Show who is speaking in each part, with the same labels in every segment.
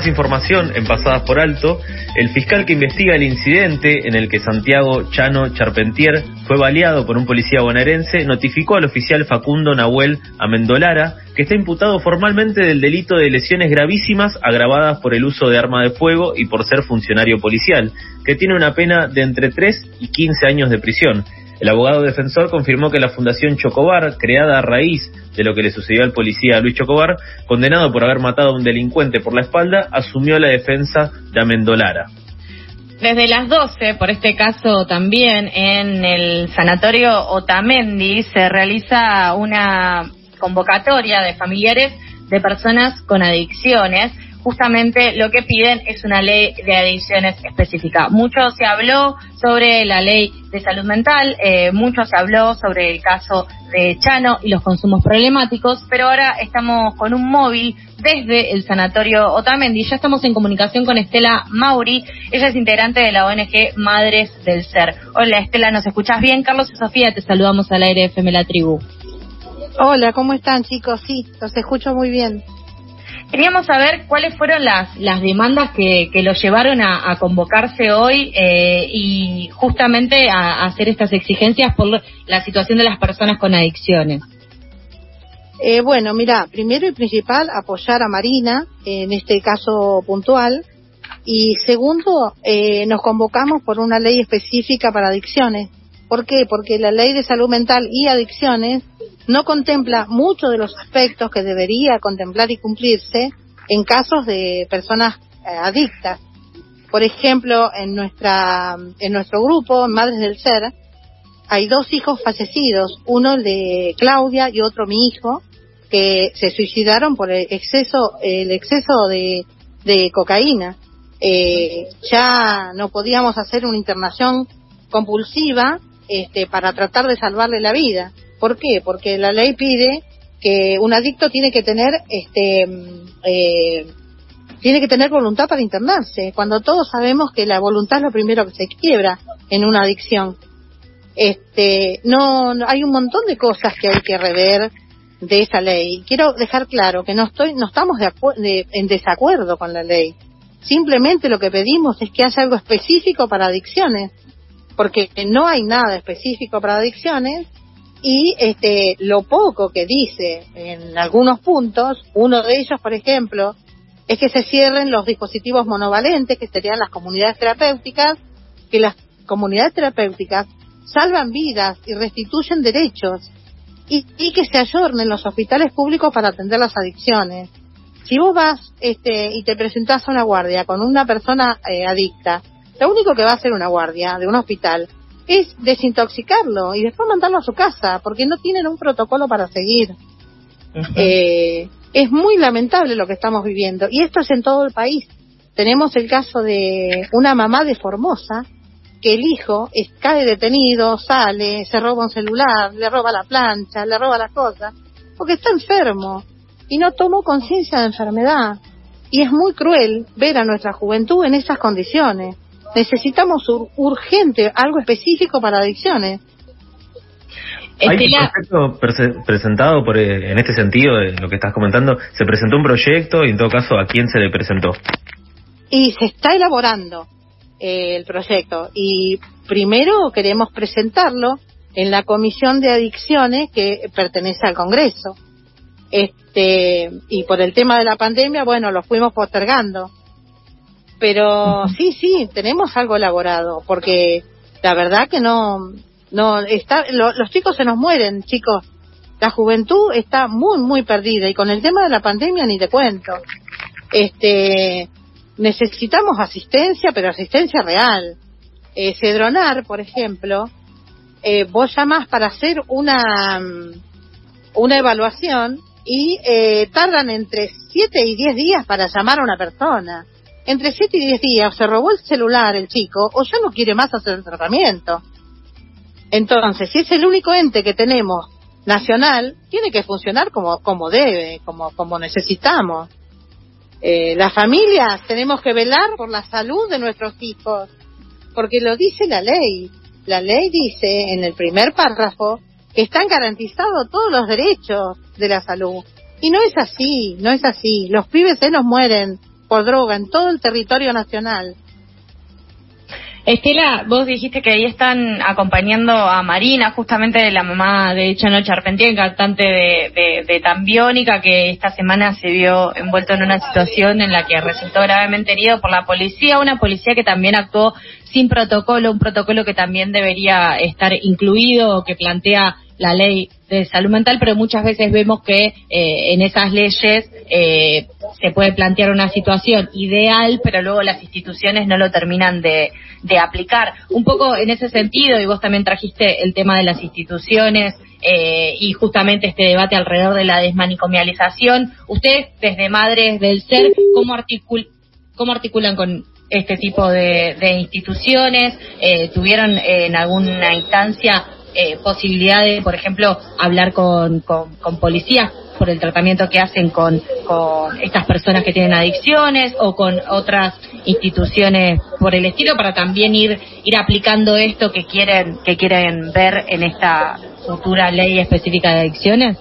Speaker 1: más información en Pasadas por Alto, el fiscal que investiga el incidente en el que Santiago Chano Charpentier fue baleado por un policía bonaerense notificó al oficial Facundo Nahuel Amendolara que está imputado formalmente del delito de lesiones gravísimas agravadas por el uso de arma de fuego y por ser funcionario policial, que tiene una pena de entre 3 y 15 años de prisión. El abogado defensor confirmó que la Fundación Chocobar, creada a raíz de lo que le sucedió al policía Luis Chocobar, condenado por haber matado a un delincuente por la espalda, asumió la defensa de Amendolara.
Speaker 2: Desde las 12, por este caso también, en el sanatorio Otamendi se realiza una convocatoria de familiares de personas con adicciones justamente lo que piden es una ley de adicciones específica. Mucho se habló sobre la ley de salud mental, eh, mucho se habló sobre el caso de Chano y los consumos problemáticos, pero ahora estamos con un móvil desde el sanatorio Otamendi. Ya estamos en comunicación con Estela Mauri, ella es integrante de la ONG Madres del Ser. Hola Estela, ¿nos escuchas bien? Carlos y Sofía, te saludamos al aire FM La Tribu.
Speaker 3: Hola, ¿cómo están chicos? Sí, los escucho muy bien.
Speaker 2: Queríamos saber cuáles fueron las, las demandas que, que lo llevaron a, convocarse hoy eh, y justamente a, hacer estas exigencias por la situación de las personas con adicciones.
Speaker 3: Eh, bueno, mira, primero y principal, apoyar a Marina en este caso puntual. Y segundo, eh, nos convocamos por una ley específica para adicciones. ¿Por qué? Porque la ley de salud mental y adicciones no contempla muchos de los aspectos que debería contemplar y cumplirse en casos de personas eh, adictas. Por ejemplo, en nuestra en nuestro grupo, Madres del Ser, hay dos hijos fallecidos, uno de Claudia y otro mi hijo, que se suicidaron por el exceso el exceso de, de cocaína. Eh, ya no podíamos hacer una internación compulsiva este, para tratar de salvarle la vida. ¿Por qué? Porque la ley pide que un adicto tiene que tener este eh, tiene que tener voluntad para internarse, cuando todos sabemos que la voluntad es lo primero que se quiebra en una adicción. Este, no, hay un montón de cosas que hay que rever de esa ley. Quiero dejar claro que no estoy, no estamos de, en desacuerdo con la ley. Simplemente lo que pedimos es que haya algo específico para adicciones, porque no hay nada específico para adicciones y este lo poco que dice en algunos puntos, uno de ellos, por ejemplo, es que se cierren los dispositivos monovalentes, que serían las comunidades terapéuticas, que las comunidades terapéuticas salvan vidas y restituyen derechos y, que se ayornen los hospitales públicos para atender las adicciones. Si vos vas este, y te presentás a una guardia con una persona eh, adicta, lo único que va a hacer una guardia de un hospital es desintoxicarlo y después mandarlo a su casa, porque no tienen un protocolo para seguir. Eh, es muy lamentable lo que estamos viviendo, y esto es en todo el país. Tenemos el caso de una mamá de Formosa, que el hijo cae detenido, sale, se roba un celular, le roba la plancha, le roba las cosas, porque está enfermo y no tomó conciencia de enfermedad. Y es muy cruel ver a nuestra juventud en esas condiciones necesitamos urgente algo específico para adicciones.
Speaker 1: Hay un proyecto presentado por, eh, en este sentido, de lo que estás comentando, se presentó un proyecto y en todo caso, ¿a quién se le presentó?
Speaker 3: Y se está elaborando eh, el proyecto y primero queremos presentarlo en la Comisión de Adicciones que pertenece al Congreso. Este, y por el tema de la pandemia, bueno, lo fuimos postergando pero sí, sí, tenemos algo elaborado, porque la verdad que no, no está, los chicos se nos mueren, chicos. La juventud está muy, muy perdida y con el tema de la pandemia ni te cuento. Este, necesitamos asistencia, pero asistencia real. Eh, Cedronar, por ejemplo, eh, vos llamas para hacer una, una evaluación y eh, tardan entre 7 y 10 días para llamar a una persona entre 7 y 10 días se robó el celular el chico o ya no quiere más hacer el tratamiento. Entonces, si es el único ente que tenemos nacional, tiene que funcionar como, como debe, como, como necesitamos. Eh, las familias tenemos que velar por la salud de nuestros hijos, porque lo dice la ley. La ley dice en el primer párrafo que están garantizados todos los derechos de la salud. Y no es así, no es así. Los pibes se nos mueren por droga en todo el territorio nacional.
Speaker 2: Estela, vos dijiste que ahí están acompañando a Marina, justamente la mamá de Chano Charpentier, cantante de, de, Tambiónica, que esta semana se vio envuelto en una situación en la que resultó gravemente herido por la policía, una policía que también actuó sin protocolo, un protocolo que también debería estar incluido que plantea la ley de salud mental, pero muchas veces vemos que eh, en esas leyes eh, se puede plantear una situación ideal, pero luego las instituciones no lo terminan de, aplicar. Un poco en ese sentido, y vos también trajiste el tema de las instituciones eh, y justamente este debate alrededor de la desmanicomialización. Ustedes, desde Madres del Ser, ¿cómo, articul cómo articulan con este tipo de, de instituciones? ¿Tuvieron en alguna instancia eh, posibilidad de, por ejemplo, hablar con, con, policías por el tratamiento que hacen con, con estas personas que tienen adicciones o con otras instituciones por el estilo para también ir ir aplicando esto que quieren que quieren ver en esta futura ley específica de adicciones.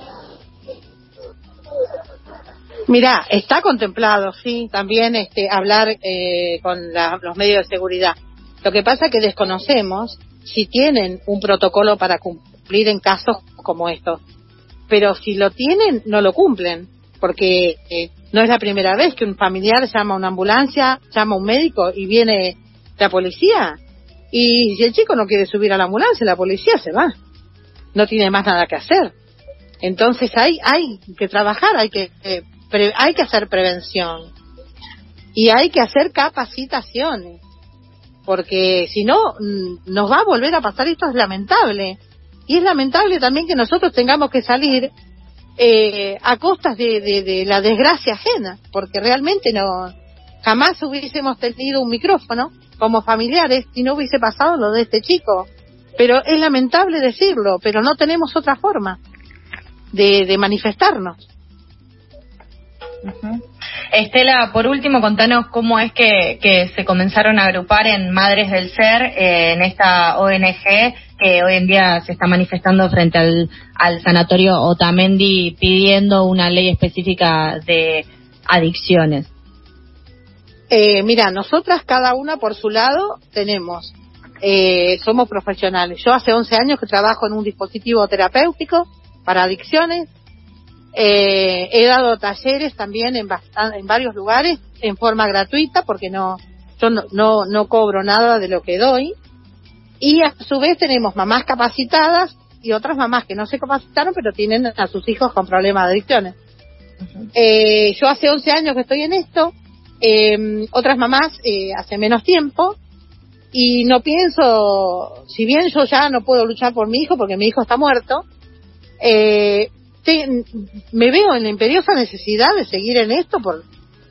Speaker 3: Mira, está contemplado, sí, también este, hablar eh, con los medios de seguridad. Lo que pasa es que desconocemos si tienen un protocolo para cumplir en casos como estos. Pero si lo tienen, no lo cumplen, porque eh, no es la primera vez que un familiar llama a una ambulancia, llama a un médico y viene la policía. Y si el chico no quiere subir a la ambulancia, la policía se va. No tiene más nada que hacer. Entonces hay, hay que trabajar, hay que, eh, hay que hacer prevención. Y hay que hacer capacitaciones porque si no, mm, nos va a volver a pasar esto, es lamentable. Y es lamentable también que nosotros tengamos que salir eh, a costas de, la desgracia ajena, porque realmente no jamás hubiésemos tenido un micrófono como familiares si no hubiese pasado lo de este chico. Pero es lamentable decirlo, pero no tenemos otra forma de, manifestarnos.
Speaker 2: Estela, por último, contanos cómo es que, se comenzaron a agrupar en Madres del Ser, eh, en esta ONG que hoy en día se está manifestando frente al, sanatorio Otamendi pidiendo una ley específica de adicciones.
Speaker 3: Eh, mira, nosotras cada una por su lado tenemos, eh, somos profesionales. Yo hace 11 años que trabajo en un dispositivo terapéutico para adicciones eh, he dado talleres también en, en varios lugares en forma gratuita porque no yo no, no, cobro nada de lo que doy. Y a su vez tenemos mamás capacitadas y otras mamás que no se capacitaron pero tienen a sus hijos con problemas de adicciones. eh, yo hace 11 años que estoy en esto, eh, otras mamás eh, hace menos tiempo y no pienso, si bien yo ya no puedo luchar por mi hijo porque mi hijo está muerto, eh, me veo en la imperiosa necesidad de seguir en esto por,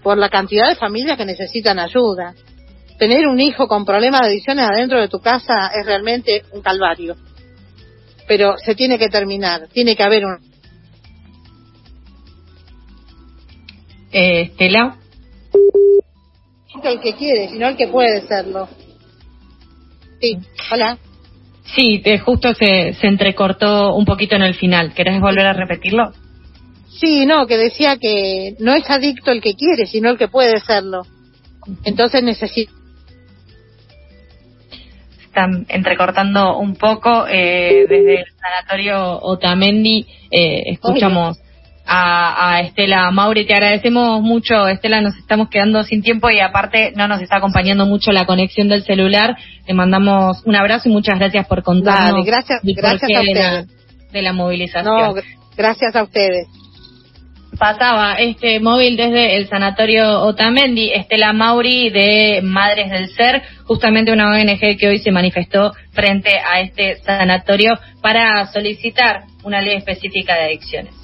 Speaker 3: por la cantidad de familias que necesitan ayuda. Tener un hijo con problemas de adicciones adentro de tu casa es realmente un calvario. Pero se tiene que terminar, tiene que haber un...
Speaker 2: Eh, Estela.
Speaker 3: El que quiere, sino el que puede serlo. Sí, hola.
Speaker 2: Sí, te, justo se, se entrecortó un poquito en el final. ¿Querés volver a repetirlo?
Speaker 3: Sí, no, que decía que no es adicto el que quiere, sino el que puede serlo. Entonces necesita.
Speaker 2: Están entrecortando un poco eh, desde el sanatorio Otamendi. Eh, escuchamos a, Estela Mauri. Te agradecemos mucho, Estela, nos estamos quedando sin tiempo y aparte no nos está acompañando mucho la conexión del celular. Te mandamos un abrazo y muchas gracias por contarnos
Speaker 3: gracias, gracias a ustedes.
Speaker 2: De, la, movilización.
Speaker 3: gracias a ustedes.
Speaker 2: Pasaba este móvil desde el sanatorio Otamendi, Estela Mauri de Madres del Ser, justamente una ONG que hoy se manifestó frente a este sanatorio para solicitar una ley específica de adicciones.